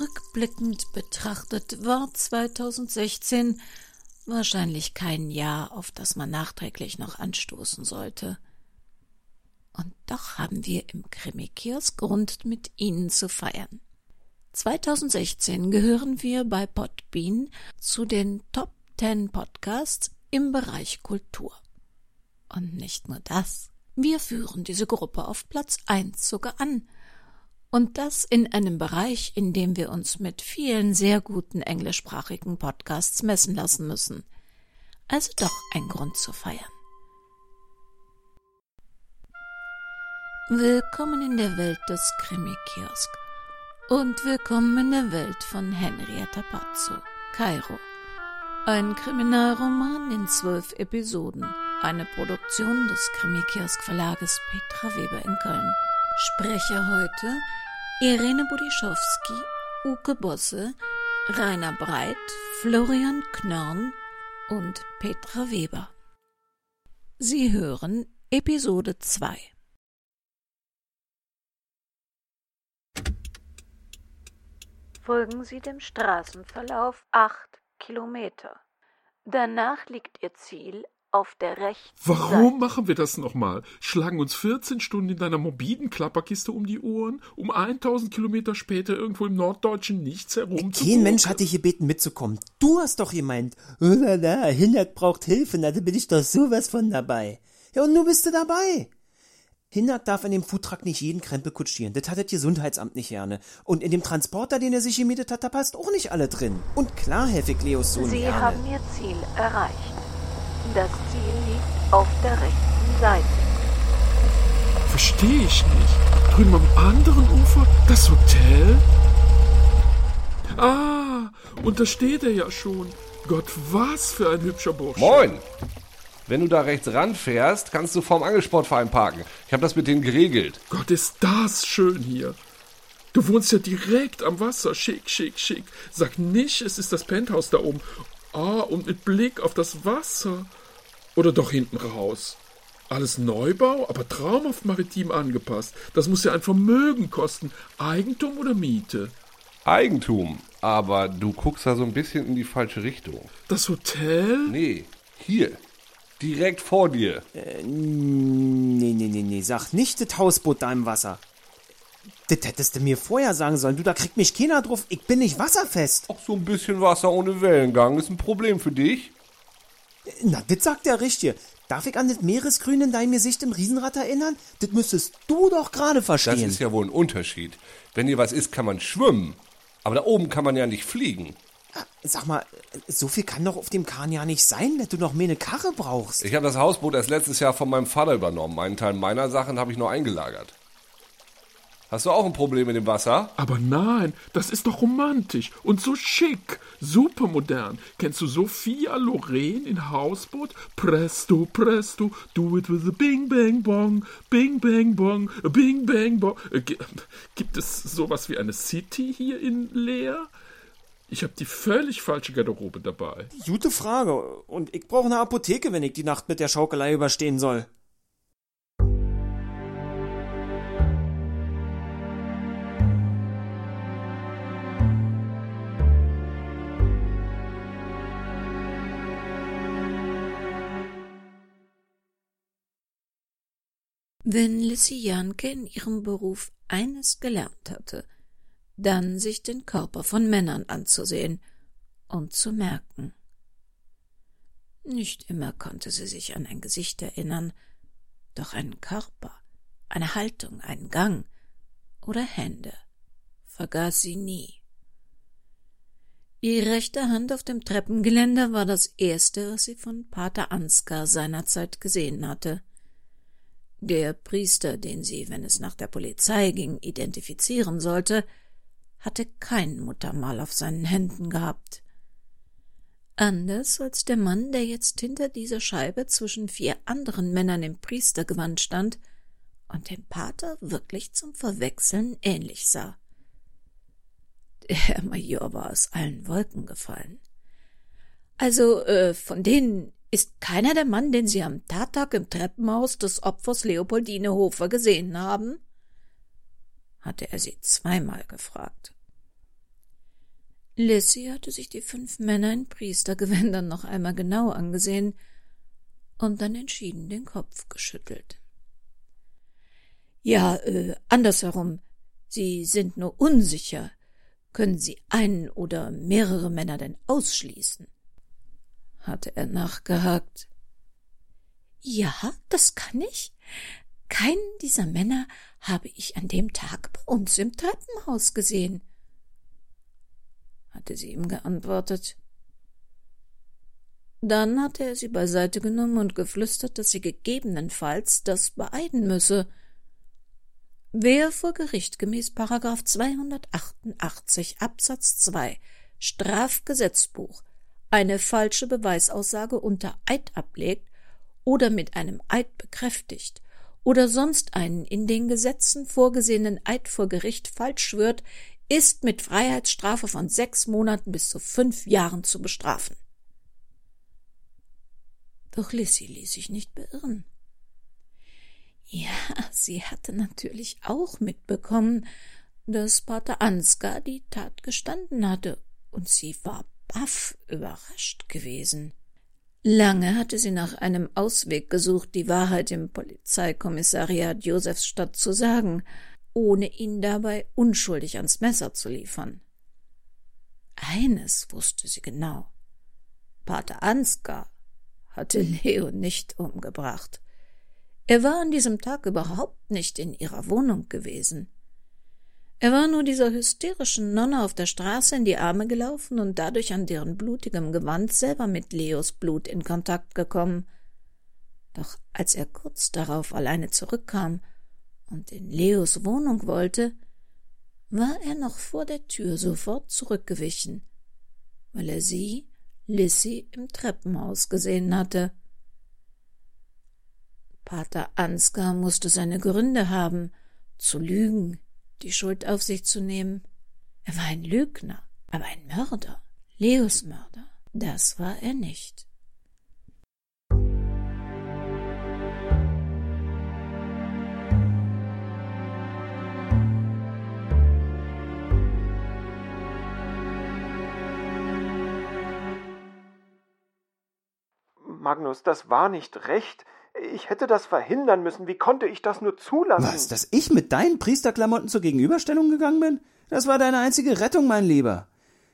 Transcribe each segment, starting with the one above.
Rückblickend betrachtet war 2016 wahrscheinlich kein Jahr, auf das man nachträglich noch anstoßen sollte. Und doch haben wir im Krimi-Kiosk Grund, mit Ihnen zu feiern. 2016 gehören wir bei Podbean zu den Top 10 Podcasts im Bereich Kultur. Und nicht nur das. Wir führen diese Gruppe auf Platz 1 sogar an. Und das in einem Bereich, in dem wir uns mit vielen sehr guten englischsprachigen Podcasts messen lassen müssen. Also doch ein Grund zu feiern. Willkommen in der Welt des Krimi-Kiosk. Und willkommen in der Welt von Henrietta Pazzo, Kairo. Ein Kriminalroman in zwölf Episoden. Eine Produktion des Krimi-Kiosk Verlages Petra Weber in Köln. Sprecher heute Irene Budischowski, Uke Bosse, Rainer Breit, Florian Knörn und Petra Weber. Sie hören Episode 2. Folgen Sie dem Straßenverlauf acht Kilometer. Danach liegt Ihr Ziel auf der rechten Warum Seite. machen wir das nochmal? Schlagen uns 14 Stunden in deiner morbiden Klapperkiste um die Ohren, um 1000 Kilometer später irgendwo im norddeutschen Nichts herum zu Kein Mensch hat dich gebeten mitzukommen. Du hast doch gemeint, oh la, Hinak braucht Hilfe, na da bin ich doch sowas von dabei. Ja, und nun bist du dabei. Hinak darf in dem Foodtruck nicht jeden Krempel kutschieren. Das hat das Gesundheitsamt nicht gerne. Und in dem Transporter, den er sich gemietet hat, da passt auch nicht alle drin. Und klar helfe ich Leos Sohn Sie gerne. haben Ihr Ziel erreicht. Das Ziel liegt auf der rechten Seite. Verstehe ich nicht. Drüben am anderen Ufer das Hotel? Ah, und da steht er ja schon. Gott, was für ein hübscher Bursche. Moin! Wenn du da rechts ranfährst, kannst du vorm Angelsportverein parken. Ich habe das mit denen geregelt. Gott, ist das schön hier. Du wohnst ja direkt am Wasser. Schick, schick, schick. Sag nicht, es ist das Penthouse da oben. Ah, und mit Blick auf das Wasser. Oder doch hinten raus. Alles Neubau, aber traumhaft maritim angepasst. Das muss ja ein Vermögen kosten. Eigentum oder Miete? Eigentum. Aber du guckst da so ein bisschen in die falsche Richtung. Das Hotel? Nee, hier. Direkt vor dir. Nee, nee, nee, nee, sag nicht das Hausboot da im Wasser. Das hättest du mir vorher sagen sollen. Du, da kriegt mich keiner drauf. Ich bin nicht wasserfest. Auch so ein bisschen Wasser ohne Wellengang ist ein Problem für dich. Na, das sagt der Richtige. Darf ich an das Meeresgrün in deinem Gesicht im Riesenrad erinnern? Das müsstest du doch gerade Das verstehen. ist ja wohl ein Unterschied. Wenn dir was ist, kann man schwimmen. Aber da oben kann man ja nicht fliegen. Sag mal, so viel kann doch auf dem Kahn ja nicht sein, dass du noch mehr eine Karre brauchst. Ich habe das Hausboot erst letztes Jahr von meinem Vater übernommen. Einen Teil meiner Sachen habe ich nur eingelagert. Hast du auch ein Problem mit dem Wasser? Aber nein, das ist doch romantisch und so schick, supermodern. Kennst du Sophia Loren in Hausboot? Presto, presto, do it with a bing bang bong, bing bang bong, bing bang bong. Äh, gi- Gibt es sowas wie eine City hier in Leer? Ich habe die völlig falsche Garderobe dabei. Gute Frage. Und ich brauche eine Apotheke, wenn ich die Nacht mit der Schaukelei überstehen soll. Wenn Lissy Janke in ihrem Beruf eines gelernt hatte, dann sich den Körper von Männern anzusehen und zu merken. Nicht immer konnte sie sich an ein Gesicht erinnern, doch einen Körper, eine Haltung, einen Gang oder Hände vergaß sie nie. Die rechte Hand auf dem Treppengeländer war das erste, was sie von Pater Ansgar seinerzeit gesehen hatte. Der Priester, den sie, wenn es nach der Polizei ging, identifizieren sollte, hatte kein Muttermal auf seinen Händen gehabt. Anders als der Mann, der jetzt hinter dieser Scheibe zwischen vier anderen Männern im Priestergewand stand und dem Pater wirklich zum Verwechseln ähnlich sah. Der Major war aus allen Wolken gefallen. Also, äh, von denen ist keiner der Mann, den Sie am Tattag im Treppenhaus des Opfers Leopoldine Hofer gesehen haben? hatte er sie zweimal gefragt. Lissy hatte sich die fünf Männer in Priestergewändern noch einmal genau angesehen und dann entschieden den Kopf geschüttelt. Ja, äh, andersherum. Sie sind nur unsicher. Können Sie einen oder mehrere Männer denn ausschließen? Hatte er nachgehakt. Ja, das kann ich. Keinen dieser Männer habe ich an dem Tag bei uns im Treppenhaus gesehen hatte sie ihm geantwortet. Dann hatte er sie beiseite genommen und geflüstert, dass sie gegebenenfalls das beeiden müsse. Wer vor Gericht gemäß Paragraph 288 Absatz 2 Strafgesetzbuch eine falsche Beweisaussage unter Eid ablegt oder mit einem Eid bekräftigt oder sonst einen in den Gesetzen vorgesehenen Eid vor Gericht falsch schwört, ist mit Freiheitsstrafe von sechs Monaten bis zu fünf Jahren zu bestrafen. Doch Lissy ließ sich nicht beirren. Ja, sie hatte natürlich auch mitbekommen, dass Pater Ansgar die Tat gestanden hatte, und sie war baff überrascht gewesen. Lange hatte sie nach einem Ausweg gesucht, die Wahrheit im Polizeikommissariat Josefsstadt zu sagen, ohne ihn dabei unschuldig ans Messer zu liefern. Eines wusste sie genau. Pater Ansgar hatte Leo nicht umgebracht. Er war an diesem Tag überhaupt nicht in ihrer Wohnung gewesen. Er war nur dieser hysterischen Nonne auf der Straße in die Arme gelaufen und dadurch an deren blutigem Gewand selber mit Leos Blut in Kontakt gekommen. Doch als er kurz darauf alleine zurückkam und in Leos Wohnung wollte, war er noch vor der Tür sofort zurückgewichen, weil er sie, Lissy, im Treppenhaus gesehen hatte. Pater Ansgar musste seine Gründe haben, zu lügen, die Schuld auf sich zu nehmen. Er war ein Lügner, aber ein Mörder, Leos Mörder, das war er nicht. Magnus, das war nicht recht. Ich hätte das verhindern müssen. Wie konnte ich das nur zulassen? Was, dass ich mit deinen Priesterklamotten zur Gegenüberstellung gegangen bin? Das war deine einzige Rettung, mein Lieber.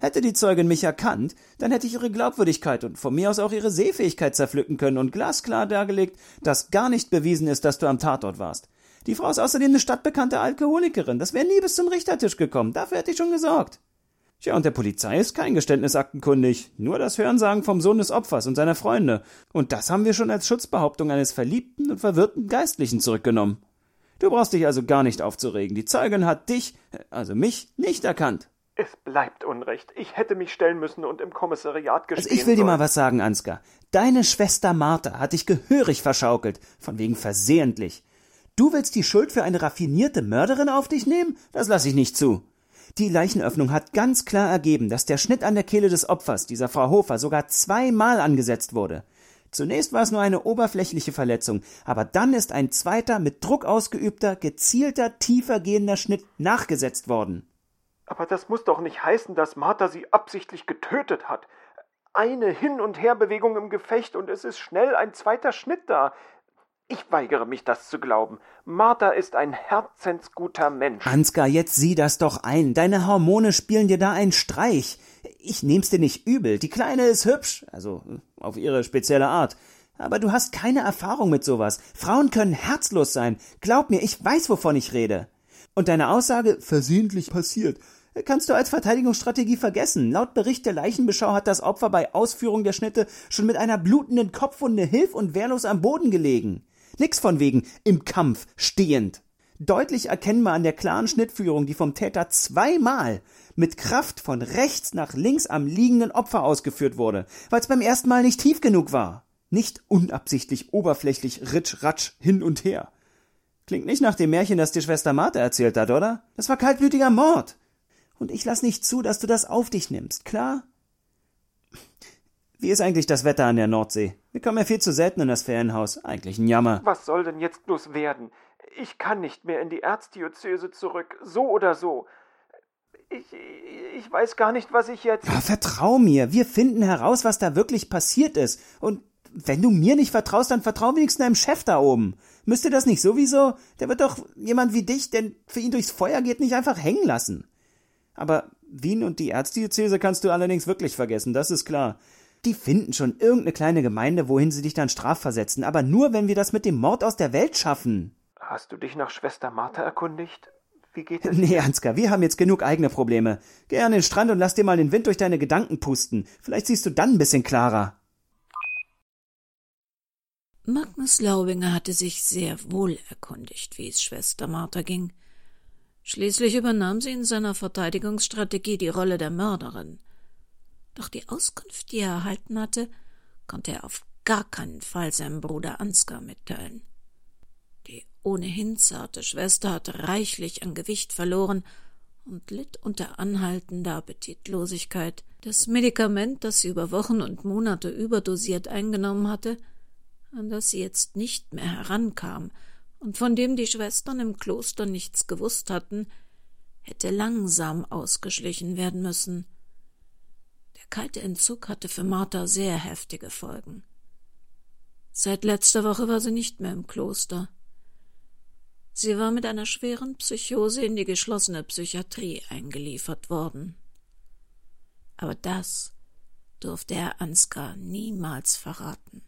Hätte die Zeugin mich erkannt, dann hätte ich ihre Glaubwürdigkeit und von mir aus auch ihre Sehfähigkeit zerpflücken können und glasklar dargelegt, dass gar nicht bewiesen ist, dass du am Tatort warst. Die Frau ist außerdem eine stadtbekannte Alkoholikerin. Das wäre nie bis zum Richtertisch gekommen. Dafür hätte ich schon gesorgt. Tja, und der Polizei ist kein Geständnisaktenkundig, nur das Hörensagen vom Sohn des Opfers und seiner Freunde. Und das haben wir schon als Schutzbehauptung eines verliebten und verwirrten Geistlichen zurückgenommen. Du brauchst dich also gar nicht aufzuregen. Die Zeugin hat dich, also mich, nicht erkannt. Es bleibt Unrecht. Ich hätte mich stellen müssen und im Kommissariat gestehen Also ich will dir mal was sagen, Ansgar. Deine Schwester Martha hat dich gehörig verschaukelt, von wegen versehentlich. Du willst die Schuld für eine raffinierte Mörderin auf dich nehmen? Das lass ich nicht zu. Die Leichenöffnung hat ganz klar ergeben, dass der Schnitt an der Kehle des Opfers, dieser Frau Hofer, sogar zweimal angesetzt wurde. Zunächst war es nur eine oberflächliche Verletzung, aber dann ist ein zweiter, mit Druck ausgeübter, gezielter, tiefer gehender Schnitt nachgesetzt worden. Aber das muss doch nicht heißen, dass Martha sie absichtlich getötet hat. Eine Hin- und Herbewegung im Gefecht und es ist schnell ein zweiter Schnitt da. Ich weigere mich, das zu glauben. Martha ist ein herzensguter Mensch. Ansgar, jetzt sieh das doch ein. Deine Hormone spielen dir da einen Streich. Ich nehm's dir nicht übel. Die Kleine ist hübsch, also auf ihre spezielle Art. Aber du hast keine Erfahrung mit sowas. Frauen können herzlos sein. Glaub mir, ich weiß, wovon ich rede. Und deine Aussage, versehentlich passiert, kannst du als Verteidigungsstrategie vergessen. Laut Bericht der Leichenbeschau hat das Opfer bei Ausführung der Schnitte schon mit einer blutenden Kopfwunde hilf- und wehrlos am Boden gelegen. Nix von wegen im Kampf stehend. Deutlich erkennbar an der klaren Schnittführung, die vom Täter zweimal mit Kraft von rechts nach links am liegenden Opfer ausgeführt wurde, weil es beim ersten Mal nicht tief genug war. Nicht unabsichtlich, oberflächlich, ritsch, ratsch, hin und her. Klingt nicht nach dem Märchen, das dir Schwester Martha erzählt hat, oder? Das war kaltblütiger Mord. Und ich lass nicht zu, dass du das auf dich nimmst, klar? Wie ist eigentlich das Wetter an der Nordsee? Wir kommen ja viel zu selten in das Ferienhaus. Eigentlich ein Jammer. Was soll denn jetzt bloß werden? Ich kann nicht mehr in die Erzdiözese zurück, so oder so. Ich, ich weiß gar nicht, was ich jetzt. Ja, vertrau mir, wir finden heraus, was da wirklich passiert ist. Und wenn du mir nicht vertraust, dann vertrau wenigstens deinem Chef da oben. Müsste das nicht sowieso? Der wird doch jemand wie dich, der für ihn durchs Feuer geht, nicht einfach hängen lassen. Aber Wien und die Erzdiözese kannst du allerdings wirklich vergessen, das ist klar. Die finden schon irgendeine kleine Gemeinde, wohin sie dich dann strafversetzen, aber nur, wenn wir das mit dem Mord aus der Welt schaffen. Hast du dich nach Schwester Martha erkundigt? Wie geht es? Nee, Ansgar, wir haben jetzt genug eigene Probleme. Geh an den Strand und lass dir mal den Wind durch deine Gedanken pusten. Vielleicht siehst du dann ein bisschen klarer. Magnus Laubinger hatte sich sehr wohl erkundigt, wie es Schwester Martha ging. Schließlich übernahm sie in seiner Verteidigungsstrategie die Rolle der Mörderin. Doch die Auskunft, die er erhalten hatte, konnte er auf gar keinen Fall seinem Bruder Ansgar mitteilen. Die ohnehin zarte Schwester hatte reichlich an Gewicht verloren und litt unter anhaltender Appetitlosigkeit. Das Medikament, das sie über Wochen und Monate überdosiert eingenommen hatte, an das sie jetzt nicht mehr herankam und von dem die Schwestern im Kloster nichts gewusst hatten, hätte langsam ausgeschlichen werden müssen. Kalte Entzug hatte für Martha sehr heftige Folgen. Seit letzter Woche war sie nicht mehr im Kloster. Sie war mit einer schweren Psychose in die geschlossene Psychiatrie eingeliefert worden. Aber das durfte Herr Ansgar niemals verraten.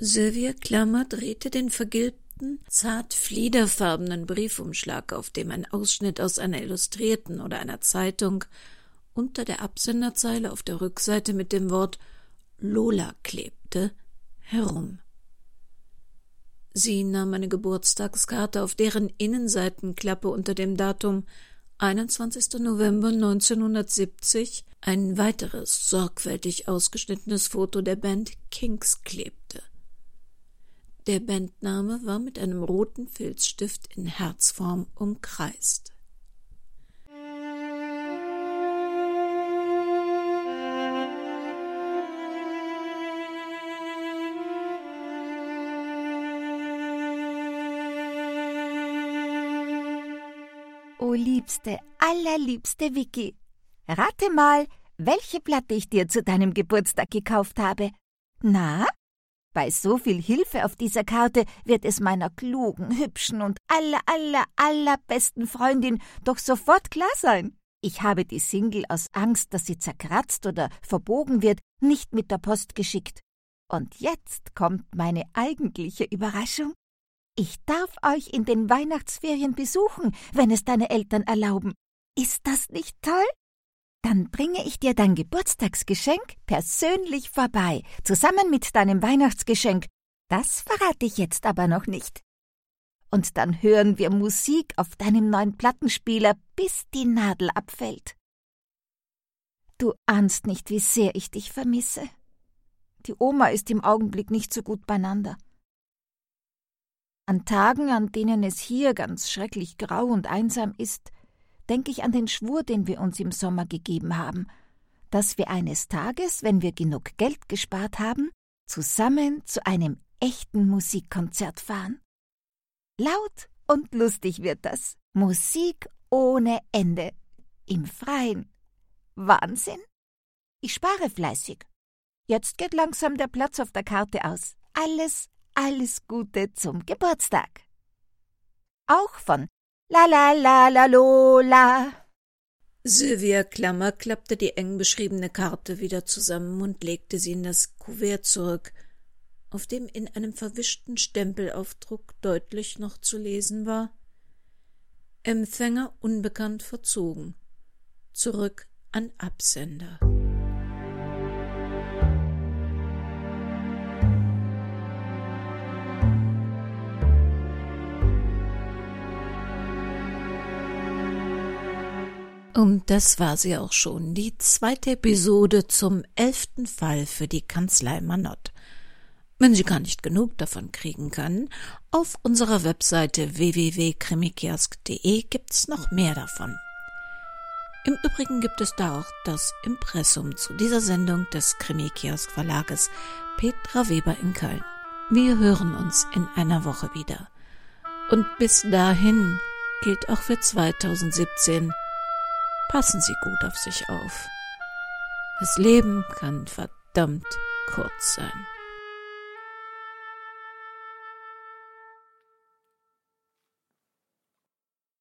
Sylvia Klammer drehte den vergilbten, zart fliederfarbenen Briefumschlag, auf dem ein Ausschnitt aus einer Illustrierten oder einer Zeitung unter der Absenderzeile auf der Rückseite mit dem Wort Lola klebte, herum. Sie nahm eine Geburtstagskarte, auf deren Innenseitenklappe unter dem Datum 21. November 1970 ein weiteres sorgfältig ausgeschnittenes Foto der Band Kings klebte. Der Bandname war mit einem roten Filzstift in Herzform umkreist. O liebste, allerliebste Vicky, rate mal, welche Platte ich dir zu deinem Geburtstag gekauft habe. Na, bei so viel Hilfe auf dieser Karte wird es meiner klugen, hübschen und aller, aller, allerbesten Freundin doch sofort klar sein. Ich habe die Single aus Angst, dass sie zerkratzt oder verbogen wird, nicht mit der Post geschickt. Und jetzt kommt meine eigentliche Überraschung. Ich darf euch in den Weihnachtsferien besuchen, wenn es deine Eltern erlauben. Ist das nicht toll? Dann bringe ich dir dein Geburtstagsgeschenk persönlich vorbei, zusammen mit deinem Weihnachtsgeschenk. Das verrate ich jetzt aber noch nicht. Und dann hören wir Musik auf deinem neuen Plattenspieler, bis die Nadel abfällt. Du ahnst nicht, wie sehr ich dich vermisse. Die Oma ist im Augenblick nicht so gut beieinander. An Tagen, an denen es hier ganz schrecklich grau und einsam ist, denke ich an den Schwur, den wir uns im Sommer gegeben haben, dass wir eines Tages, wenn wir genug Geld gespart haben, zusammen zu einem echten Musikkonzert fahren. Laut und lustig wird das. Musik ohne Ende. Im Freien. Wahnsinn. Ich spare fleißig. Jetzt geht langsam der Platz auf der Karte aus. Alles, alles Gute zum Geburtstag. Auch von La la la la lola. Sylvia Klammer klappte die eng beschriebene Karte wieder zusammen und legte sie in das Kuvert zurück, auf dem in einem verwischten Stempelaufdruck deutlich noch zu lesen war Empfänger unbekannt verzogen. Zurück an Absender. Und das war sie auch schon, die zweite Episode zum elften Fall für die Kanzlei Manott. Wenn Sie gar nicht genug davon kriegen können, auf unserer Webseite www.krimikiask.de gibt's noch mehr davon. Im Übrigen gibt es da auch das Impressum zu dieser Sendung des Krimi-Kiosk Verlages Petra Weber in Köln. Wir hören uns in einer Woche wieder. Und bis dahin gilt auch für 2017 Passen Sie gut auf sich auf. Das Leben kann verdammt kurz sein.